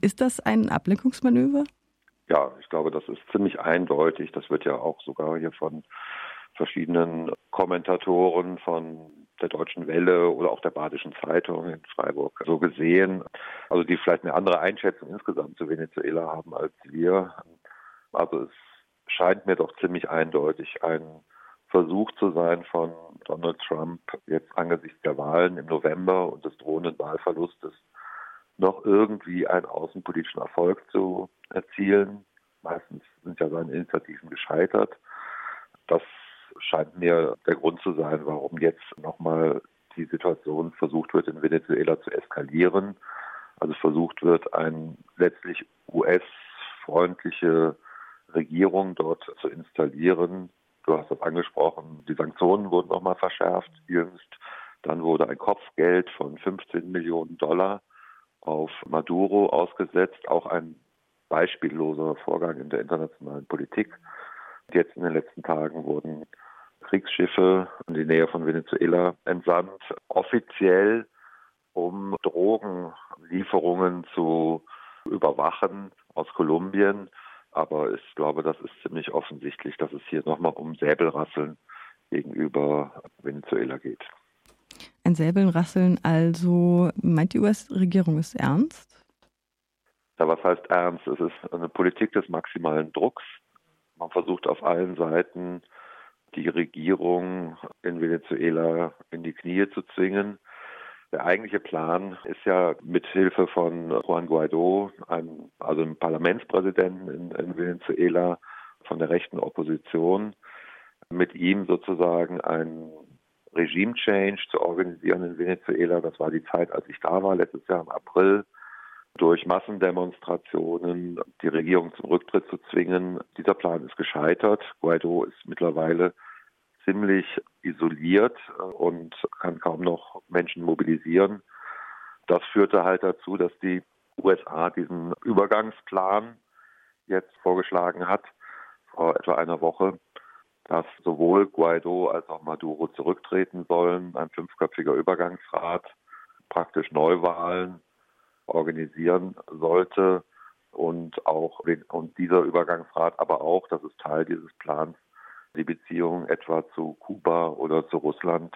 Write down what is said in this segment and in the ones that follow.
Ist das ein Ablenkungsmanöver? Ja, ich glaube, das ist ziemlich eindeutig. Das wird ja auch sogar hier von verschiedenen Kommentatoren von der Deutschen Welle oder auch der Badischen Zeitung in Freiburg so gesehen. Also die vielleicht eine andere Einschätzung insgesamt zu Venezuela haben als wir. Also es scheint mir doch ziemlich eindeutig ein Versuch zu sein von Donald Trump jetzt angesichts der Wahlen im November und des drohenden Wahlverlustes noch irgendwie einen außenpolitischen Erfolg zu erzielen. Meistens sind ja seine Initiativen gescheitert. Das scheint mir der Grund zu sein, warum jetzt nochmal die Situation versucht wird, in Venezuela zu eskalieren. Also versucht wird, eine letztlich US-freundliche Regierung dort zu installieren. Du hast das angesprochen, die Sanktionen wurden nochmal verschärft jüngst. Dann wurde ein Kopfgeld von 15 Millionen Dollar auf Maduro ausgesetzt, auch ein beispielloser Vorgang in der internationalen Politik. Jetzt in den letzten Tagen wurden Kriegsschiffe in die Nähe von Venezuela entsandt, offiziell um Drogenlieferungen zu überwachen aus Kolumbien. Aber ich glaube, das ist ziemlich offensichtlich, dass es hier nochmal um Säbelrasseln gegenüber Venezuela geht. Ein Säbelrasseln also, meint die US-Regierung es ernst? Ja, was heißt ernst? Es ist eine Politik des maximalen Drucks. Man versucht auf allen Seiten die Regierung in Venezuela in die Knie zu zwingen. Der eigentliche Plan ist ja mit Hilfe von Juan Guaido, einem, also einem Parlamentspräsidenten in, in Venezuela von der rechten Opposition, mit ihm sozusagen ein Regime-Change zu organisieren in Venezuela. Das war die Zeit, als ich da war, letztes Jahr im April, durch Massendemonstrationen die Regierung zum Rücktritt zu zwingen. Dieser Plan ist gescheitert. Guaido ist mittlerweile ziemlich isoliert äh, und kann kaum noch Menschen mobilisieren. Das führte halt dazu, dass die USA diesen Übergangsplan jetzt vorgeschlagen hat, vor etwa einer Woche, dass sowohl Guaido als auch Maduro zurücktreten sollen, ein fünfköpfiger Übergangsrat praktisch Neuwahlen organisieren sollte und auch und dieser Übergangsrat aber auch, das ist Teil dieses Plans, die Beziehung etwa zu Kuba oder zu Russland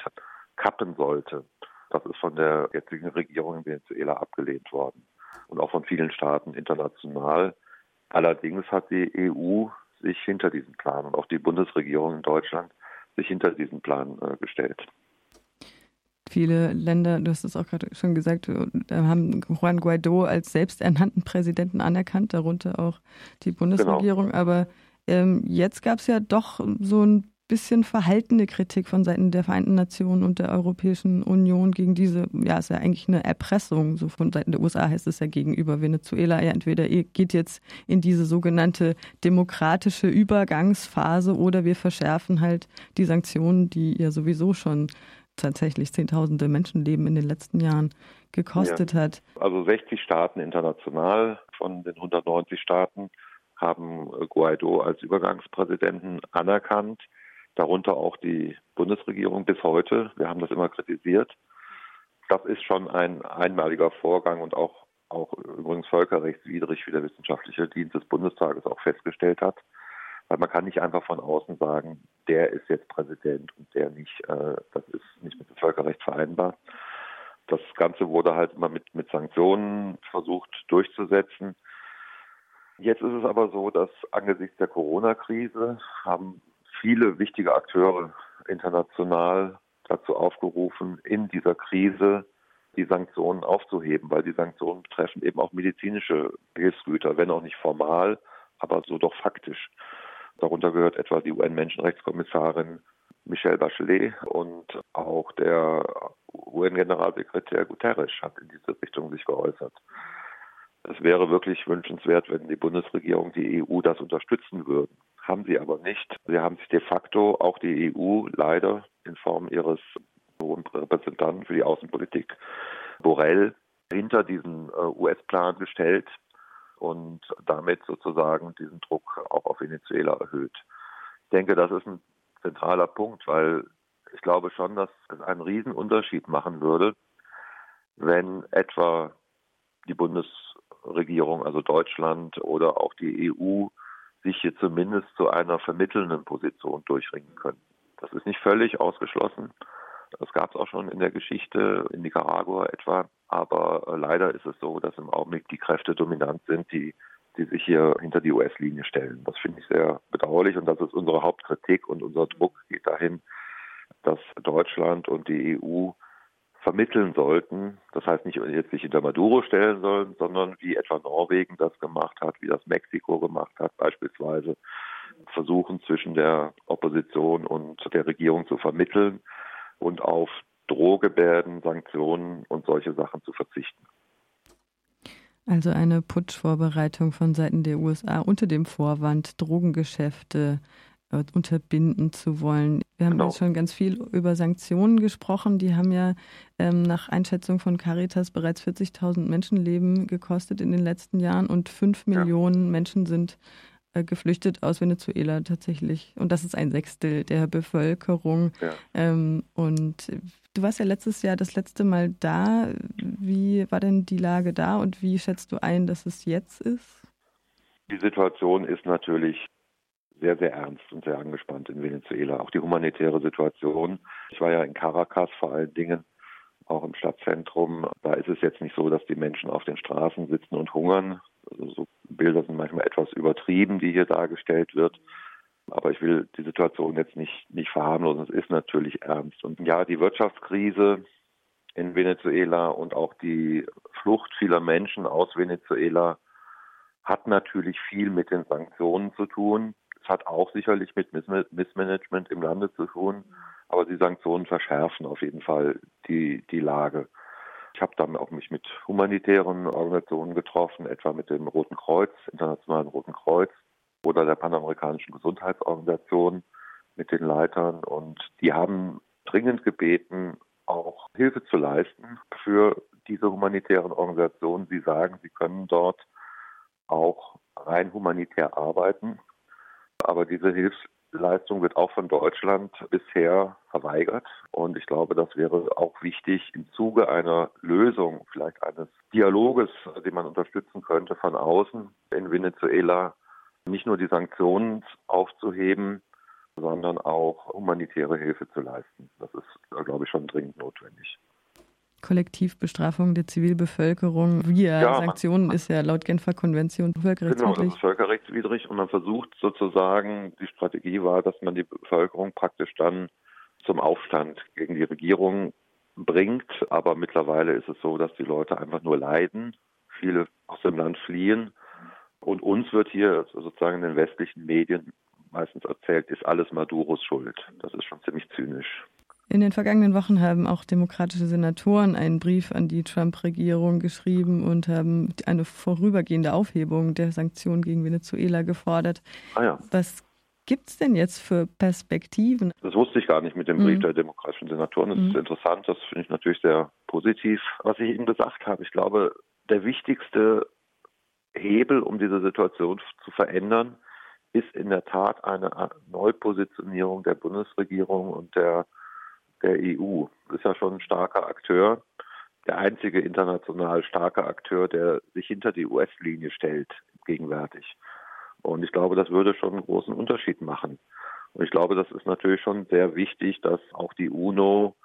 kappen sollte. Das ist von der jetzigen Regierung in Venezuela abgelehnt worden und auch von vielen Staaten international. Allerdings hat die EU sich hinter diesem Plan und auch die Bundesregierung in Deutschland sich hinter diesen Plan äh, gestellt. Viele Länder, du hast es auch gerade schon gesagt, äh, haben Juan Guaido als selbsternannten Präsidenten anerkannt, darunter auch die Bundesregierung. Genau. Aber ähm, jetzt gab es ja doch so ein bisschen verhaltene Kritik von Seiten der Vereinten Nationen und der Europäischen Union gegen diese, ja, ist ja eigentlich eine Erpressung, so von Seiten der USA heißt es ja gegenüber Venezuela, ja, entweder ihr geht jetzt in diese sogenannte demokratische Übergangsphase oder wir verschärfen halt die Sanktionen, die ihr sowieso schon tatsächlich Zehntausende Menschenleben in den letzten Jahren gekostet ja. hat. Also 60 Staaten international von den 190 Staaten haben Guaido als Übergangspräsidenten anerkannt, darunter auch die Bundesregierung bis heute. Wir haben das immer kritisiert. Das ist schon ein einmaliger Vorgang und auch, auch übrigens völkerrechtswidrig, wie der wissenschaftliche Dienst des Bundestages auch festgestellt hat. Weil man kann nicht einfach von außen sagen, der ist jetzt Präsident und der nicht. Äh, das ist nicht mit dem Völkerrecht vereinbar. Das Ganze wurde halt immer mit, mit Sanktionen versucht durchzusetzen. Jetzt ist es aber so, dass angesichts der Corona-Krise haben viele wichtige Akteure international dazu aufgerufen, in dieser Krise die Sanktionen aufzuheben, weil die Sanktionen betreffen eben auch medizinische Hilfsgüter, wenn auch nicht formal, aber so doch faktisch. Darunter gehört etwa die UN-Menschenrechtskommissarin Michelle Bachelet und auch der UN-Generalsekretär Guterres hat in diese Richtung sich geäußert. Es wäre wirklich wünschenswert, wenn die Bundesregierung, die EU das unterstützen würden. Haben sie aber nicht. Sie haben sich de facto auch die EU leider in Form ihres hohen Repräsentanten für die Außenpolitik Borrell hinter diesen äh, US-Plan gestellt und damit sozusagen diesen Druck auch auf Venezuela erhöht. Ich denke, das ist ein zentraler Punkt, weil ich glaube schon, dass es einen Riesenunterschied machen würde, wenn etwa die Bundes Bundesregierung, also Deutschland oder auch die EU, sich hier zumindest zu einer vermittelnden Position durchringen können. Das ist nicht völlig ausgeschlossen. Das gab es auch schon in der Geschichte in Nicaragua etwa. Aber äh, leider ist es so, dass im Augenblick die Kräfte dominant sind, die, die sich hier hinter die US-Linie stellen. Das finde ich sehr bedauerlich und das ist unsere Hauptkritik und unser Druck geht dahin, dass Deutschland und die EU vermitteln sollten. Das heißt nicht jetzt sich hinter Maduro stellen sollen, sondern wie etwa Norwegen das gemacht hat, wie das Mexiko gemacht hat, beispielsweise versuchen zwischen der Opposition und der Regierung zu vermitteln und auf Drohgebärden, Sanktionen und solche Sachen zu verzichten. Also eine Putschvorbereitung von Seiten der USA unter dem Vorwand, Drogengeschäfte äh, unterbinden zu wollen. Wir haben genau. jetzt schon ganz viel über Sanktionen gesprochen. Die haben ja ähm, nach Einschätzung von Caritas bereits 40.000 Menschenleben gekostet in den letzten Jahren und fünf ja. Millionen Menschen sind äh, geflüchtet aus Venezuela tatsächlich. Und das ist ein Sechstel der Bevölkerung. Ja. Ähm, und du warst ja letztes Jahr das letzte Mal da. Wie war denn die Lage da und wie schätzt du ein, dass es jetzt ist? Die Situation ist natürlich sehr, sehr ernst und sehr angespannt in Venezuela. Auch die humanitäre Situation. Ich war ja in Caracas vor allen Dingen, auch im Stadtzentrum. Da ist es jetzt nicht so, dass die Menschen auf den Straßen sitzen und hungern, also so Bilder sind manchmal etwas übertrieben, die hier dargestellt wird. Aber ich will die Situation jetzt nicht, nicht verharmlosen. Es ist natürlich ernst. Und ja, die Wirtschaftskrise in Venezuela und auch die Flucht vieler Menschen aus Venezuela hat natürlich viel mit den Sanktionen zu tun. Hat auch sicherlich mit Missmanagement im Lande zu tun. Aber die Sanktionen verschärfen auf jeden Fall die, die Lage. Ich habe dann auch mich mit humanitären Organisationen getroffen, etwa mit dem Roten Kreuz, Internationalen Roten Kreuz oder der Panamerikanischen Gesundheitsorganisation mit den Leitern. Und die haben dringend gebeten, auch Hilfe zu leisten für diese humanitären Organisationen. Sie sagen, sie können dort auch rein humanitär arbeiten. Aber diese Hilfs Leistung wird auch von Deutschland bisher verweigert. Und ich glaube, das wäre auch wichtig im Zuge einer Lösung, vielleicht eines Dialoges, den man unterstützen könnte von außen in Venezuela, nicht nur die Sanktionen aufzuheben, sondern auch humanitäre Hilfe zu leisten. Das ist, glaube ich, schon dringend notwendig. Kollektivbestrafung der Zivilbevölkerung via ja, Sanktionen ist ja laut Genfer Konvention völkerrechtswidrig. Genau, das ist völkerrechtswidrig und man versucht sozusagen, die Strategie war, dass man die Bevölkerung praktisch dann zum Aufstand gegen die Regierung bringt. Aber mittlerweile ist es so, dass die Leute einfach nur leiden, viele aus dem Land fliehen. Und uns wird hier sozusagen in den westlichen Medien meistens erzählt, ist alles Maduros Schuld. Das ist schon ziemlich zynisch. In den vergangenen Wochen haben auch demokratische Senatoren einen Brief an die Trump-Regierung geschrieben und haben eine vorübergehende Aufhebung der Sanktionen gegen Venezuela gefordert. Ah ja. Was gibt es denn jetzt für Perspektiven? Das wusste ich gar nicht mit dem Brief mhm. der demokratischen Senatoren. Das mhm. ist interessant, das finde ich natürlich sehr positiv. Was ich Ihnen gesagt habe, ich glaube, der wichtigste Hebel, um diese Situation zu verändern, ist in der Tat eine Neupositionierung der Bundesregierung und der der EU. Ist ja schon ein starker Akteur, der einzige international starke Akteur, der sich hinter die US-Linie stellt, gegenwärtig. Und ich glaube, das würde schon einen großen Unterschied machen. Und ich glaube, das ist natürlich schon sehr wichtig, dass auch die UNO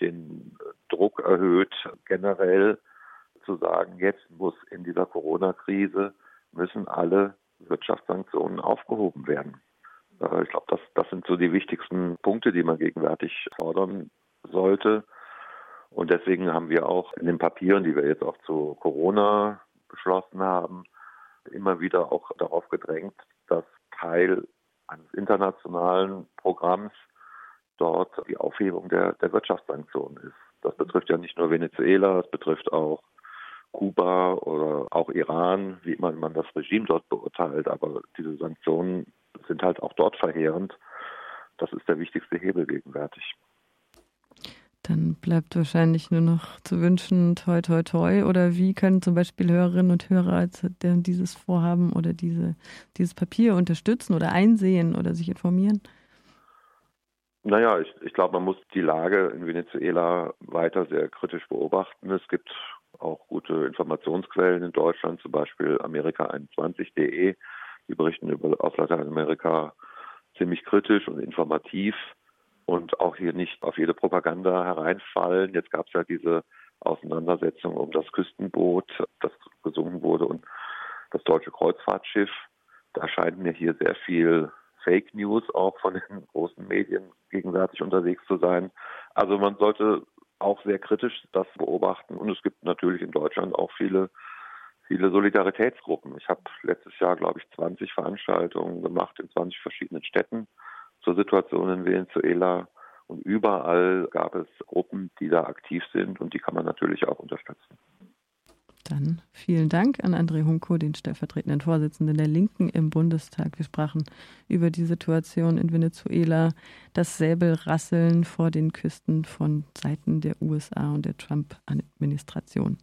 den Druck erhöht, generell zu sagen, jetzt muss in dieser Corona-Krise müssen alle Wirtschaftssanktionen aufgehoben werden. Äh, ich glaube, das, das sind so die wichtigsten Punkte, die man gegenwärtig fordern sollte. Und deswegen haben wir auch in den Papieren, die wir jetzt auch zu Corona beschlossen haben, immer wieder auch darauf gedrängt, dass Teil eines internationalen Programms dort die Aufhebung der, der Wirtschaftssanktionen ist. Das betrifft ja nicht nur Venezuela, es betrifft auch Kuba oder auch Iran, wie immer man das Regime dort beurteilt. Aber diese Sanktionen sind halt auch dort verheerend. Das ist der wichtigste Hebel gegenwärtig. Dann bleibt wahrscheinlich nur noch zu wünschen, toi, toi, toi. Oder wie können zum Beispiel Hörerinnen und Hörer dieses Vorhaben oder diese, dieses Papier unterstützen oder einsehen oder sich informieren? Naja, ich, ich glaube, man muss die Lage in Venezuela weiter sehr kritisch beobachten. Es gibt auch gute Informationsquellen in Deutschland, zum Beispiel Amerika21.de. Die berichten über, aus Lateinamerika ziemlich kritisch und informativ und auch hier nicht auf jede Propaganda hereinfallen. Jetzt gab es ja diese Auseinandersetzung um das Küstenboot, das gesunken wurde und das deutsche Kreuzfahrtschiff. Da scheint mir hier sehr viel Fake News auch von den großen Medien gegenwärtig unterwegs zu sein. Also man sollte auch sehr kritisch das beobachten. Und es gibt natürlich in Deutschland auch viele, viele Solidaritätsgruppen. Ich habe letztes Jahr, glaube ich, 20 Veranstaltungen gemacht in 20 verschiedenen Städten zur Situation in Venezuela. Und überall gab es Gruppen, die da aktiv sind und die kann man natürlich auch unterstützen. Dann vielen Dank an André Hunko, den stellvertretenden Vorsitzenden der Linken im Bundestag. Wir sprachen über die Situation in Venezuela, das Säbelrasseln vor den Küsten von Seiten der USA und der Trump-Administration.